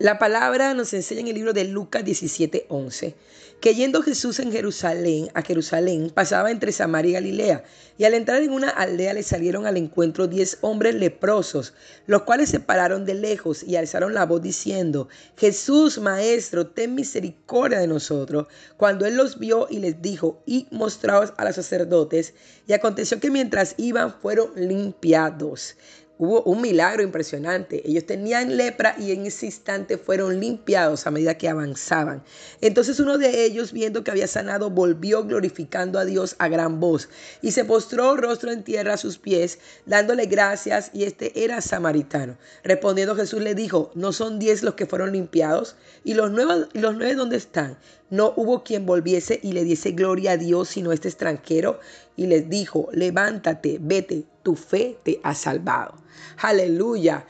La palabra nos enseña en el libro de Lucas 17:11 que yendo Jesús en Jerusalén, a Jerusalén, pasaba entre Samaria y Galilea, y al entrar en una aldea le salieron al encuentro diez hombres leprosos, los cuales se pararon de lejos y alzaron la voz diciendo, Jesús, Maestro, ten misericordia de nosotros. Cuando él los vio y les dijo, y mostraos a los sacerdotes, y aconteció que mientras iban fueron limpiados hubo un milagro impresionante. Ellos tenían lepra y en ese instante fueron limpiados a medida que avanzaban. Entonces uno de ellos, viendo que había sanado, volvió glorificando a Dios a gran voz y se postró rostro en tierra a sus pies, dándole gracias, y este era samaritano. Respondiendo Jesús le dijo, ¿no son diez los que fueron limpiados? ¿Y los nueve, los nueve dónde están? No hubo quien volviese y le diese gloria a Dios sino este extranjero. Y les dijo, levántate, vete, tu fe te ha salvado. Aleluya.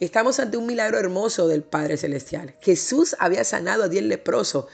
Estamos ante un milagro hermoso del Padre Celestial. Jesús había sanado a diez leprosos,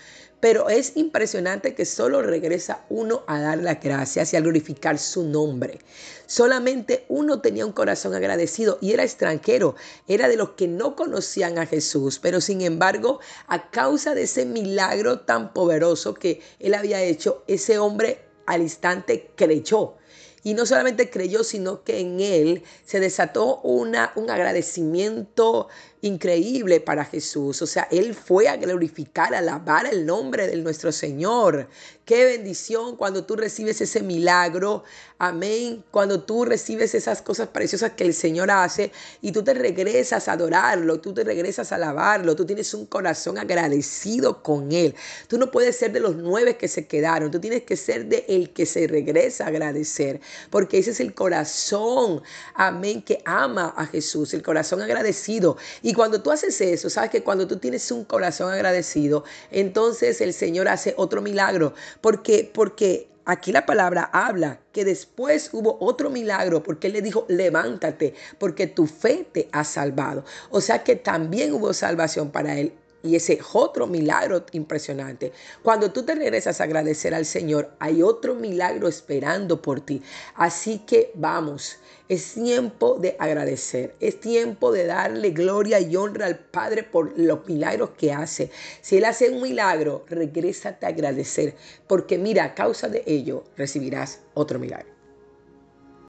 pero es impresionante que solo regresa uno a dar las gracias y a glorificar su nombre. Solamente uno tenía un corazón agradecido y era extranjero, era de los que no conocían a Jesús, pero sin embargo, a causa de ese milagro tan poderoso que él había hecho, ese hombre al instante creyó. Y no solamente creyó, sino que en él se desató una, un agradecimiento increíble para Jesús. O sea, Él fue a glorificar, a alabar el nombre de nuestro Señor. Qué bendición cuando tú recibes ese milagro. Amén. Cuando tú recibes esas cosas preciosas que el Señor hace y tú te regresas a adorarlo, tú te regresas a alabarlo, tú tienes un corazón agradecido con Él. Tú no puedes ser de los nueve que se quedaron, tú tienes que ser de el que se regresa a agradecer, porque ese es el corazón, amén, que ama a Jesús, el corazón agradecido. Y cuando tú haces eso, sabes que cuando tú tienes un corazón agradecido, entonces el Señor hace otro milagro. Porque, porque aquí la palabra habla que después hubo otro milagro porque Él le dijo, levántate, porque tu fe te ha salvado. O sea que también hubo salvación para Él. Y ese otro milagro impresionante. Cuando tú te regresas a agradecer al Señor, hay otro milagro esperando por ti. Así que vamos, es tiempo de agradecer. Es tiempo de darle gloria y honra al Padre por los milagros que hace. Si Él hace un milagro, regrésate a agradecer. Porque mira, a causa de ello recibirás otro milagro.